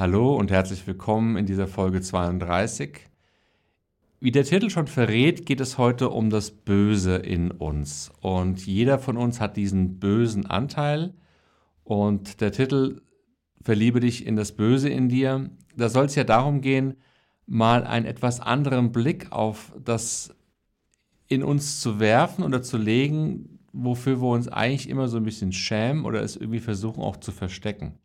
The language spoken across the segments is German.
Hallo und herzlich willkommen in dieser Folge 32. Wie der Titel schon verrät, geht es heute um das Böse in uns. Und jeder von uns hat diesen bösen Anteil. Und der Titel Verliebe dich in das Böse in dir. Da soll es ja darum gehen, mal einen etwas anderen Blick auf das in uns zu werfen oder zu legen, wofür wir uns eigentlich immer so ein bisschen schämen oder es irgendwie versuchen auch zu verstecken.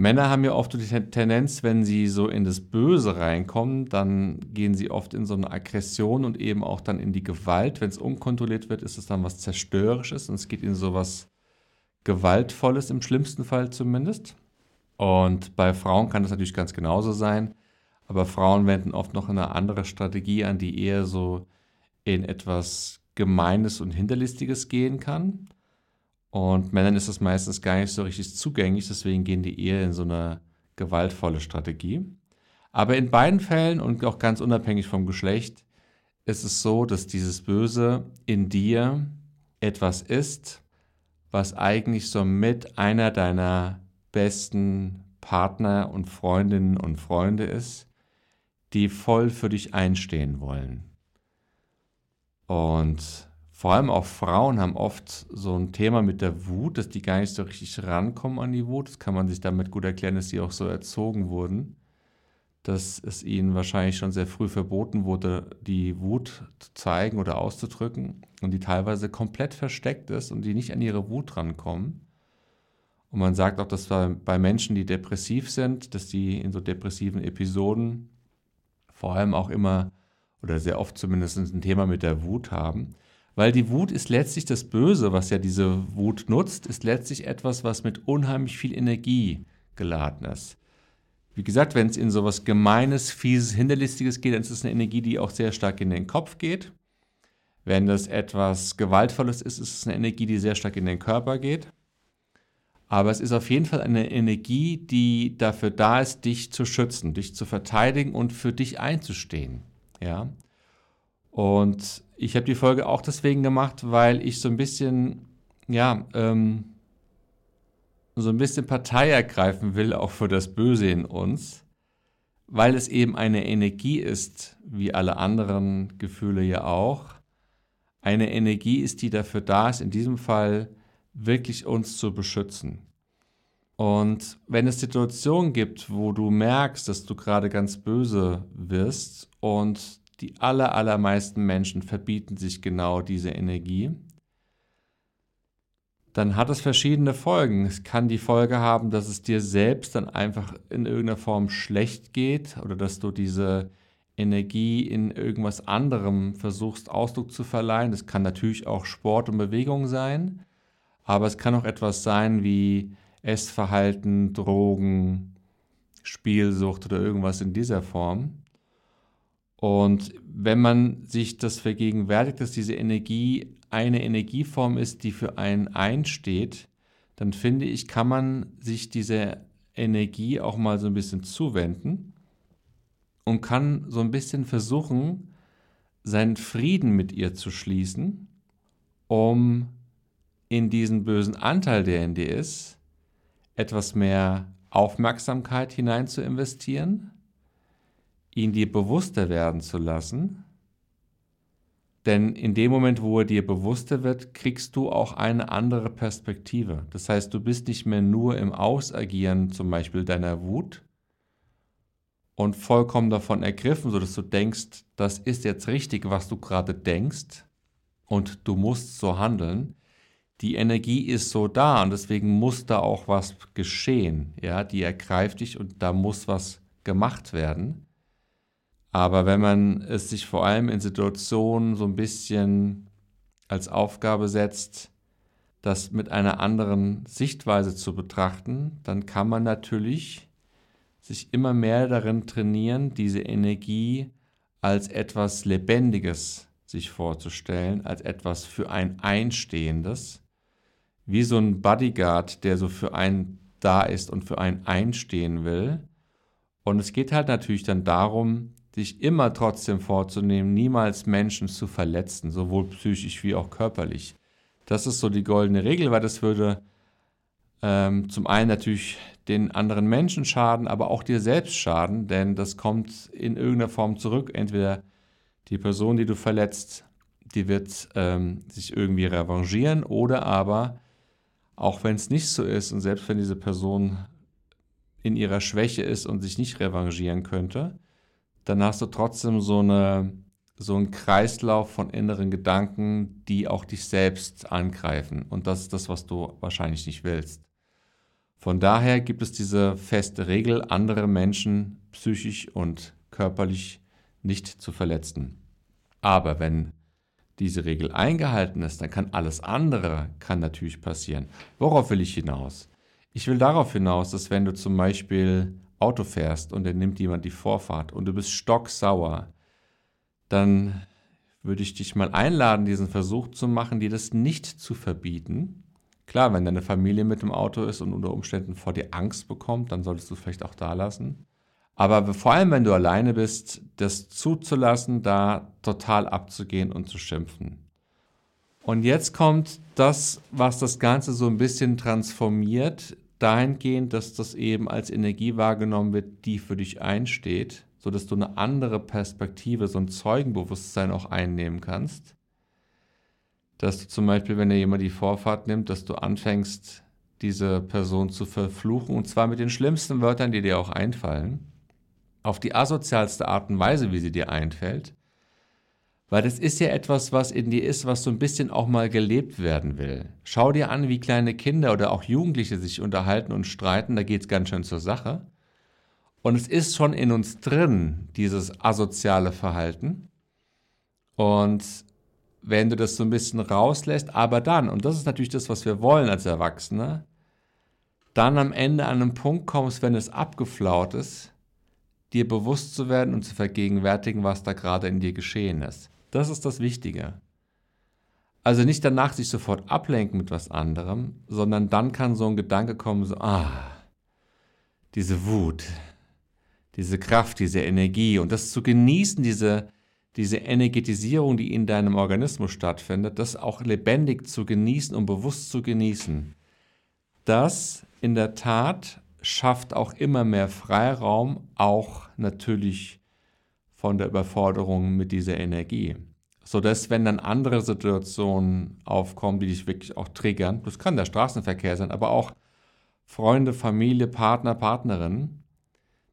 Männer haben ja oft die Tendenz, wenn sie so in das Böse reinkommen, dann gehen sie oft in so eine Aggression und eben auch dann in die Gewalt. Wenn es unkontrolliert wird, ist es dann was Zerstörerisches und es geht in so was Gewaltvolles im schlimmsten Fall zumindest. Und bei Frauen kann das natürlich ganz genauso sein. Aber Frauen wenden oft noch eine andere Strategie an, die eher so in etwas Gemeines und Hinterlistiges gehen kann. Und Männern ist das meistens gar nicht so richtig zugänglich, deswegen gehen die eher in so eine gewaltvolle Strategie. Aber in beiden Fällen und auch ganz unabhängig vom Geschlecht ist es so, dass dieses Böse in dir etwas ist, was eigentlich so mit einer deiner besten Partner und Freundinnen und Freunde ist, die voll für dich einstehen wollen. Und vor allem auch Frauen haben oft so ein Thema mit der Wut, dass die gar nicht so richtig rankommen an die Wut. Das kann man sich damit gut erklären, dass sie auch so erzogen wurden, dass es ihnen wahrscheinlich schon sehr früh verboten wurde, die Wut zu zeigen oder auszudrücken und die teilweise komplett versteckt ist und die nicht an ihre Wut rankommen. Und man sagt auch, dass bei Menschen, die depressiv sind, dass die in so depressiven Episoden vor allem auch immer oder sehr oft zumindest ein Thema mit der Wut haben. Weil die Wut ist letztlich das Böse, was ja diese Wut nutzt, ist letztlich etwas, was mit unheimlich viel Energie geladen ist. Wie gesagt, wenn es in so was Gemeines, Fieses, Hinterlistiges geht, dann ist es eine Energie, die auch sehr stark in den Kopf geht. Wenn das etwas Gewaltvolles ist, ist es eine Energie, die sehr stark in den Körper geht. Aber es ist auf jeden Fall eine Energie, die dafür da ist, dich zu schützen, dich zu verteidigen und für dich einzustehen. Ja. Und ich habe die Folge auch deswegen gemacht, weil ich so ein bisschen, ja, ähm, so ein bisschen Partei ergreifen will, auch für das Böse in uns, weil es eben eine Energie ist, wie alle anderen Gefühle ja auch. Eine Energie ist, die dafür da ist, in diesem Fall wirklich uns zu beschützen. Und wenn es Situationen gibt, wo du merkst, dass du gerade ganz böse wirst und die aller, allermeisten Menschen verbieten sich genau diese Energie, dann hat es verschiedene Folgen. Es kann die Folge haben, dass es dir selbst dann einfach in irgendeiner Form schlecht geht oder dass du diese Energie in irgendwas anderem versuchst Ausdruck zu verleihen. Das kann natürlich auch Sport und Bewegung sein, aber es kann auch etwas sein wie Essverhalten, Drogen, Spielsucht oder irgendwas in dieser Form. Und wenn man sich das vergegenwärtigt, dass diese Energie eine Energieform ist, die für einen einsteht, dann finde ich, kann man sich dieser Energie auch mal so ein bisschen zuwenden und kann so ein bisschen versuchen, seinen Frieden mit ihr zu schließen, um in diesen bösen Anteil, der in dir ist, etwas mehr Aufmerksamkeit hinein zu investieren ihn dir bewusster werden zu lassen. Denn in dem Moment, wo er dir bewusster wird, kriegst du auch eine andere Perspektive. Das heißt, du bist nicht mehr nur im Ausagieren zum Beispiel deiner Wut und vollkommen davon ergriffen, sodass du denkst, das ist jetzt richtig, was du gerade denkst und du musst so handeln. Die Energie ist so da und deswegen muss da auch was geschehen. Ja, die ergreift dich und da muss was gemacht werden. Aber wenn man es sich vor allem in Situationen so ein bisschen als Aufgabe setzt, das mit einer anderen Sichtweise zu betrachten, dann kann man natürlich sich immer mehr darin trainieren, diese Energie als etwas Lebendiges sich vorzustellen, als etwas für ein Einstehendes, wie so ein Bodyguard, der so für einen da ist und für einen einstehen will. Und es geht halt natürlich dann darum, sich immer trotzdem vorzunehmen, niemals Menschen zu verletzen, sowohl psychisch wie auch körperlich. Das ist so die goldene Regel, weil das würde ähm, zum einen natürlich den anderen Menschen schaden, aber auch dir selbst schaden, denn das kommt in irgendeiner Form zurück. Entweder die Person, die du verletzt, die wird ähm, sich irgendwie revanchieren oder aber, auch wenn es nicht so ist und selbst wenn diese Person in ihrer Schwäche ist und sich nicht revanchieren könnte, dann hast du trotzdem so, eine, so einen Kreislauf von inneren Gedanken, die auch dich selbst angreifen. Und das ist das, was du wahrscheinlich nicht willst. Von daher gibt es diese feste Regel, andere Menschen psychisch und körperlich nicht zu verletzen. Aber wenn diese Regel eingehalten ist, dann kann alles andere kann natürlich passieren. Worauf will ich hinaus? Ich will darauf hinaus, dass wenn du zum Beispiel Auto fährst und dann nimmt jemand die Vorfahrt und du bist stocksauer, dann würde ich dich mal einladen, diesen Versuch zu machen, dir das nicht zu verbieten. Klar, wenn deine Familie mit dem Auto ist und unter Umständen vor dir Angst bekommt, dann solltest du vielleicht auch da lassen. Aber vor allem, wenn du alleine bist, das zuzulassen, da total abzugehen und zu schimpfen. Und jetzt kommt das, was das Ganze so ein bisschen transformiert, dahingehend, dass das eben als Energie wahrgenommen wird, die für dich einsteht, sodass du eine andere Perspektive, so ein Zeugenbewusstsein auch einnehmen kannst. Dass du zum Beispiel, wenn dir jemand die Vorfahrt nimmt, dass du anfängst, diese Person zu verfluchen, und zwar mit den schlimmsten Wörtern, die dir auch einfallen auf die asozialste Art und Weise, wie sie dir einfällt. Weil das ist ja etwas, was in dir ist, was so ein bisschen auch mal gelebt werden will. Schau dir an, wie kleine Kinder oder auch Jugendliche sich unterhalten und streiten, da geht es ganz schön zur Sache. Und es ist schon in uns drin, dieses asoziale Verhalten. Und wenn du das so ein bisschen rauslässt, aber dann, und das ist natürlich das, was wir wollen als Erwachsene, dann am Ende an einen Punkt kommst, wenn es abgeflaut ist, dir bewusst zu werden und zu vergegenwärtigen, was da gerade in dir geschehen ist. Das ist das Wichtige. Also nicht danach sich sofort ablenken mit was anderem, sondern dann kann so ein Gedanke kommen, so, ah, diese Wut, diese Kraft, diese Energie und das zu genießen, diese, diese Energetisierung, die in deinem Organismus stattfindet, das auch lebendig zu genießen und bewusst zu genießen. Das in der Tat schafft auch immer mehr Freiraum, auch natürlich von der Überforderung mit dieser Energie. Sodass, wenn dann andere Situationen aufkommen, die dich wirklich auch triggern, das kann der Straßenverkehr sein, aber auch Freunde, Familie, Partner, Partnerin,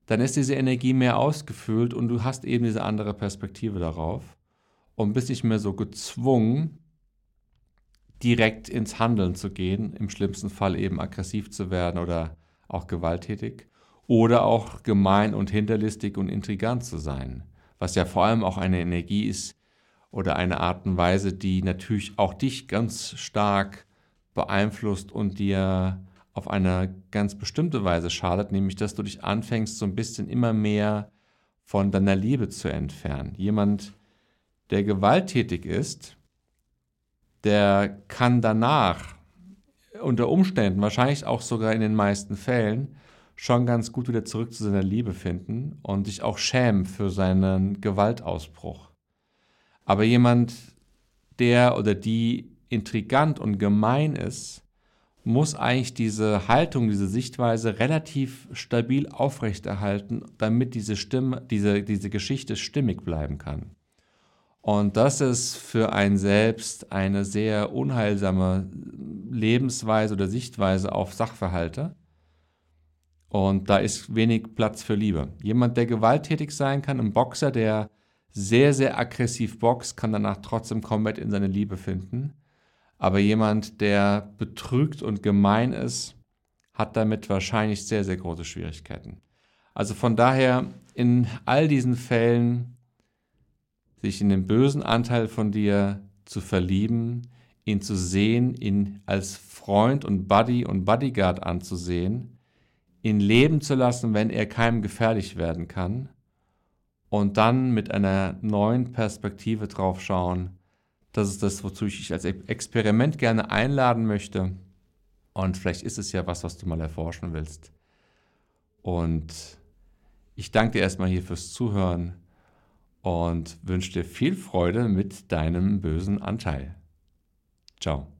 dann ist diese Energie mehr ausgefüllt und du hast eben diese andere Perspektive darauf und bist nicht mehr so gezwungen, direkt ins Handeln zu gehen, im schlimmsten Fall eben aggressiv zu werden oder auch gewalttätig, oder auch gemein und hinterlistig und intrigant zu sein, was ja vor allem auch eine Energie ist oder eine Art und Weise, die natürlich auch dich ganz stark beeinflusst und dir auf eine ganz bestimmte Weise schadet, nämlich dass du dich anfängst, so ein bisschen immer mehr von deiner Liebe zu entfernen. Jemand, der gewalttätig ist, der kann danach unter Umständen, wahrscheinlich auch sogar in den meisten Fällen, schon ganz gut wieder zurück zu seiner Liebe finden und sich auch schämen für seinen Gewaltausbruch. Aber jemand, der oder die intrigant und gemein ist, muss eigentlich diese Haltung, diese Sichtweise relativ stabil aufrechterhalten, damit diese Stimme, diese, diese Geschichte stimmig bleiben kann. Und das ist für einen selbst eine sehr unheilsame Lebensweise oder Sichtweise auf Sachverhalte. Und da ist wenig Platz für Liebe. Jemand, der gewalttätig sein kann, ein Boxer, der sehr, sehr aggressiv boxt, kann danach trotzdem komplett in seine Liebe finden. Aber jemand, der betrügt und gemein ist, hat damit wahrscheinlich sehr, sehr große Schwierigkeiten. Also von daher, in all diesen Fällen sich in den bösen Anteil von dir zu verlieben, ihn zu sehen, ihn als Freund und Buddy und Bodyguard anzusehen, ihn leben zu lassen, wenn er keinem gefährlich werden kann, und dann mit einer neuen Perspektive drauf schauen. Das ist das, wozu ich dich als Experiment gerne einladen möchte. Und vielleicht ist es ja was, was du mal erforschen willst. Und ich danke dir erstmal hier fürs Zuhören und wünsche dir viel Freude mit deinem bösen Anteil. Ciao.